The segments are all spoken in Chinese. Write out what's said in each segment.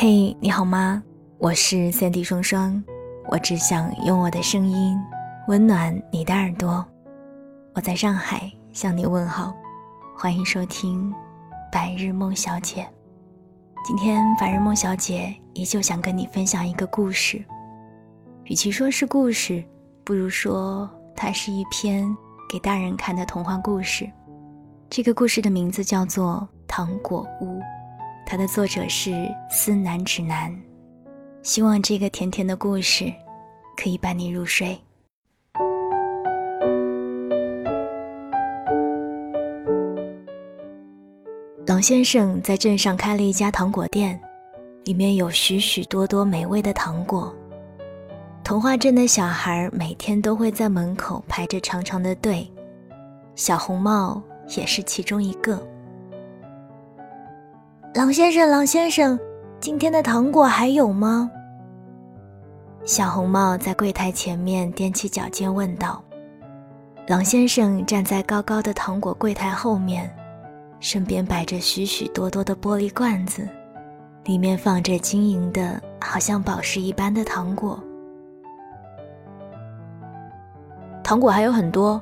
嘿，你好吗？我是三 D 双双，我只想用我的声音温暖你的耳朵。我在上海向你问好，欢迎收听《白日梦小姐》。今天白日梦小姐依旧想跟你分享一个故事，与其说是故事，不如说它是一篇给大人看的童话故事。这个故事的名字叫做《糖果屋》。它的作者是思南指南，希望这个甜甜的故事可以伴你入睡。狼先生在镇上开了一家糖果店，里面有许许多多美味的糖果。童话镇的小孩每天都会在门口排着长长的队，小红帽也是其中一个。狼先生，狼先生，今天的糖果还有吗？小红帽在柜台前面踮起脚尖问道。狼先生站在高高的糖果柜台后面，身边摆着许许多多的玻璃罐子，里面放着晶莹的，好像宝石一般的糖果。糖果还有很多，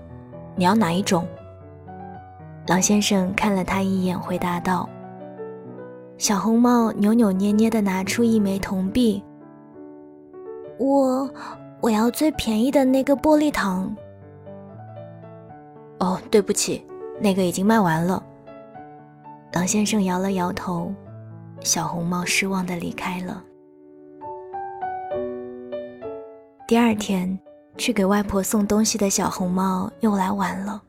你要哪一种？狼先生看了他一眼，回答道。小红帽扭扭捏捏地拿出一枚铜币。我，我要最便宜的那个玻璃糖。哦，对不起，那个已经卖完了。狼先生摇了摇头，小红帽失望地离开了。第二天，去给外婆送东西的小红帽又来晚了。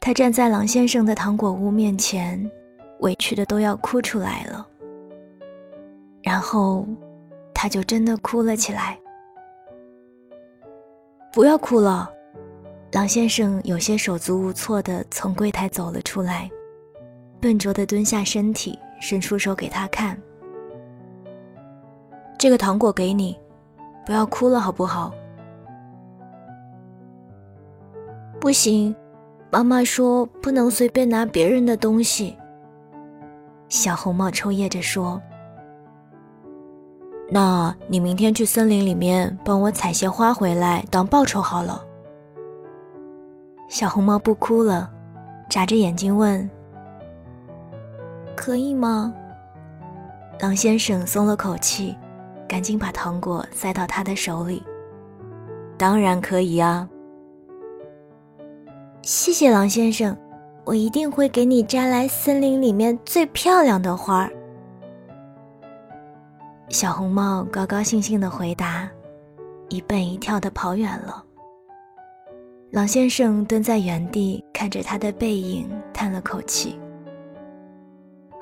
他站在狼先生的糖果屋面前。委屈的都要哭出来了，然后他就真的哭了起来。不要哭了，狼先生有些手足无措的从柜台走了出来，笨拙的蹲下身体，伸出手给他看。这个糖果给你，不要哭了好不好？不行，妈妈说不能随便拿别人的东西。小红帽抽噎着说：“那你明天去森林里面帮我采些花回来当报酬好了。”小红帽不哭了，眨着眼睛问：“可以吗？”狼先生松了口气，赶紧把糖果塞到他的手里：“当然可以啊！”谢谢狼先生。我一定会给你摘来森林里面最漂亮的花儿。小红帽高高兴兴的回答，一蹦一跳的跑远了。狼先生蹲在原地看着他的背影，叹了口气：“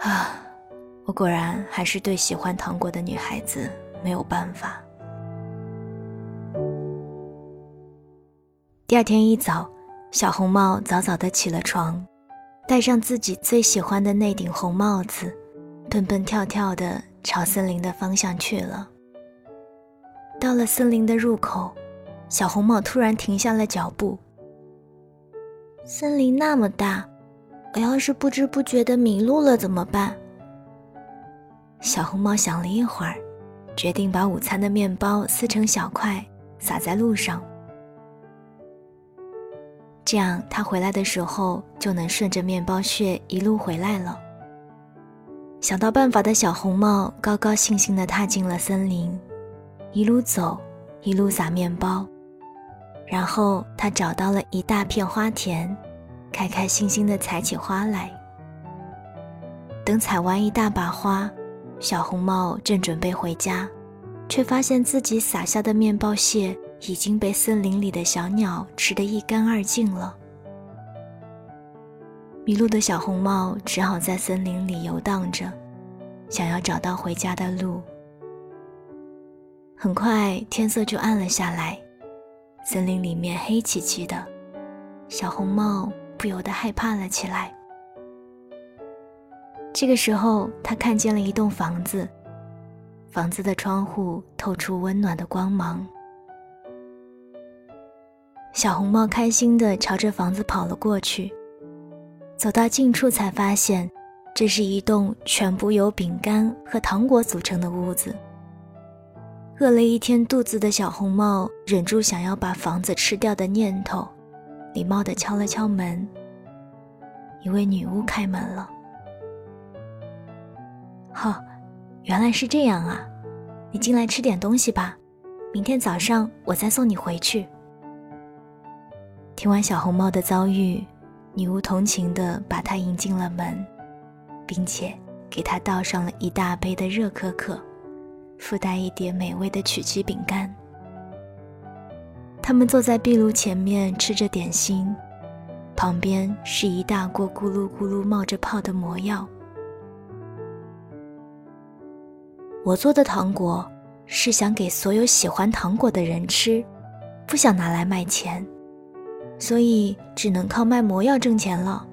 啊，我果然还是对喜欢糖果的女孩子没有办法。”第二天一早，小红帽早早的起了床。戴上自己最喜欢的那顶红帽子，蹦蹦跳跳地朝森林的方向去了。到了森林的入口，小红帽突然停下了脚步。森林那么大，我要是不知不觉地迷路了怎么办？小红帽想了一会儿，决定把午餐的面包撕成小块，撒在路上。这样，他回来的时候就能顺着面包屑一路回来了。想到办法的小红帽高高兴兴地踏进了森林，一路走，一路撒面包，然后他找到了一大片花田，开开心心地采起花来。等采完一大把花，小红帽正准备回家，却发现自己撒下的面包屑。已经被森林里的小鸟吃得一干二净了。迷路的小红帽只好在森林里游荡着，想要找到回家的路。很快天色就暗了下来，森林里面黑漆漆的，小红帽不由得害怕了起来。这个时候，他看见了一栋房子，房子的窗户透出温暖的光芒。小红帽开心地朝着房子跑了过去，走到近处才发现，这是一栋全部由饼干和糖果组成的屋子。饿了一天肚子的小红帽忍住想要把房子吃掉的念头，礼貌地敲了敲门。一位女巫开门了。哈，原来是这样啊！你进来吃点东西吧，明天早上我再送你回去。听完小红帽的遭遇，女巫同情地把她迎进了门，并且给她倒上了一大杯的热可可。附带一碟美味的曲奇饼干。他们坐在壁炉前面吃着点心，旁边是一大锅咕噜咕噜冒着泡的魔药。我做的糖果是想给所有喜欢糖果的人吃，不想拿来卖钱，所以只能靠卖魔药挣钱了。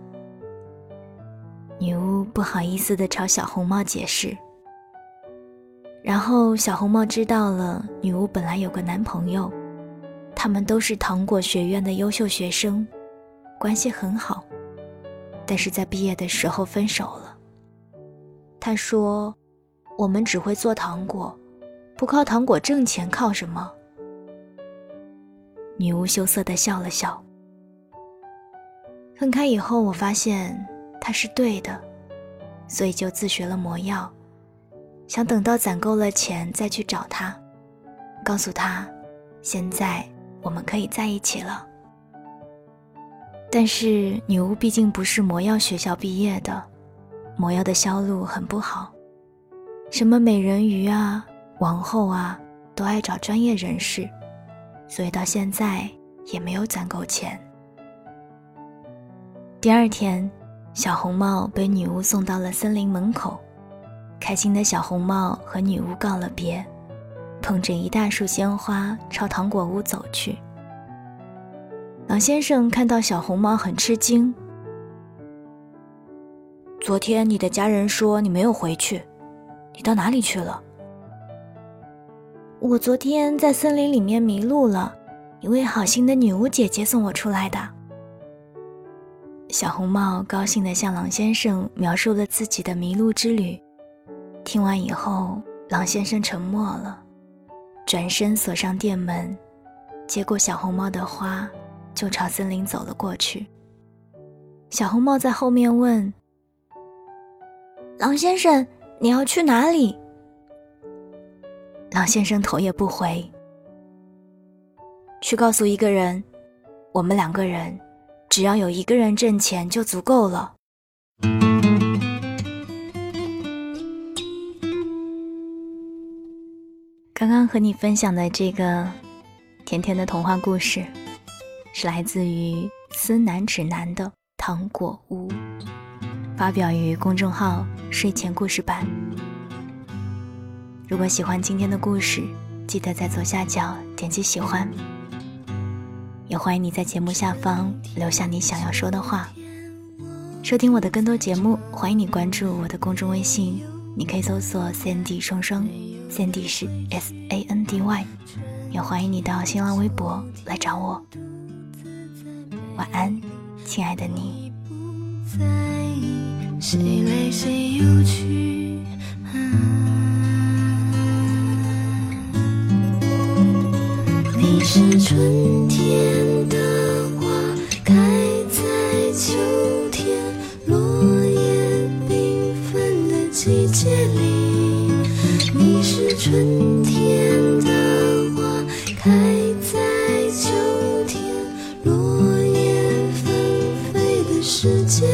女巫不好意思地朝小红帽解释。然后小红帽知道了，女巫本来有个男朋友，他们都是糖果学院的优秀学生，关系很好，但是在毕业的时候分手了。他说：“我们只会做糖果，不靠糖果挣钱，靠什么？”女巫羞涩地笑了笑。分开以后，我发现他是对的，所以就自学了魔药。想等到攒够了钱再去找他，告诉他，现在我们可以在一起了。但是女巫毕竟不是魔药学校毕业的，魔药的销路很不好，什么美人鱼啊、王后啊，都爱找专业人士，所以到现在也没有攒够钱。第二天，小红帽被女巫送到了森林门口。开心的小红帽和女巫告了别，捧着一大束鲜花朝糖果屋走去。狼先生看到小红帽很吃惊。昨天你的家人说你没有回去，你到哪里去了？我昨天在森林里面迷路了，一位好心的女巫姐姐送我出来的。小红帽高兴地向狼先生描述了自己的迷路之旅。听完以后，狼先生沉默了，转身锁上店门，接过小红帽的花，就朝森林走了过去。小红帽在后面问：“狼先生，你要去哪里？”狼先生头也不回：“去告诉一个人，我们两个人，只要有一个人挣钱就足够了。”刚刚和你分享的这个甜甜的童话故事，是来自于思南指南的《糖果屋》，发表于公众号“睡前故事版”。如果喜欢今天的故事，记得在左下角点击喜欢。也欢迎你在节目下方留下你想要说的话。收听我的更多节目，欢迎你关注我的公众微信，你可以搜索 “Sandy 双双”。Sandy 是 S A N D Y，也欢迎你到新浪微博来找我。晚安，亲爱的你。你是春天世界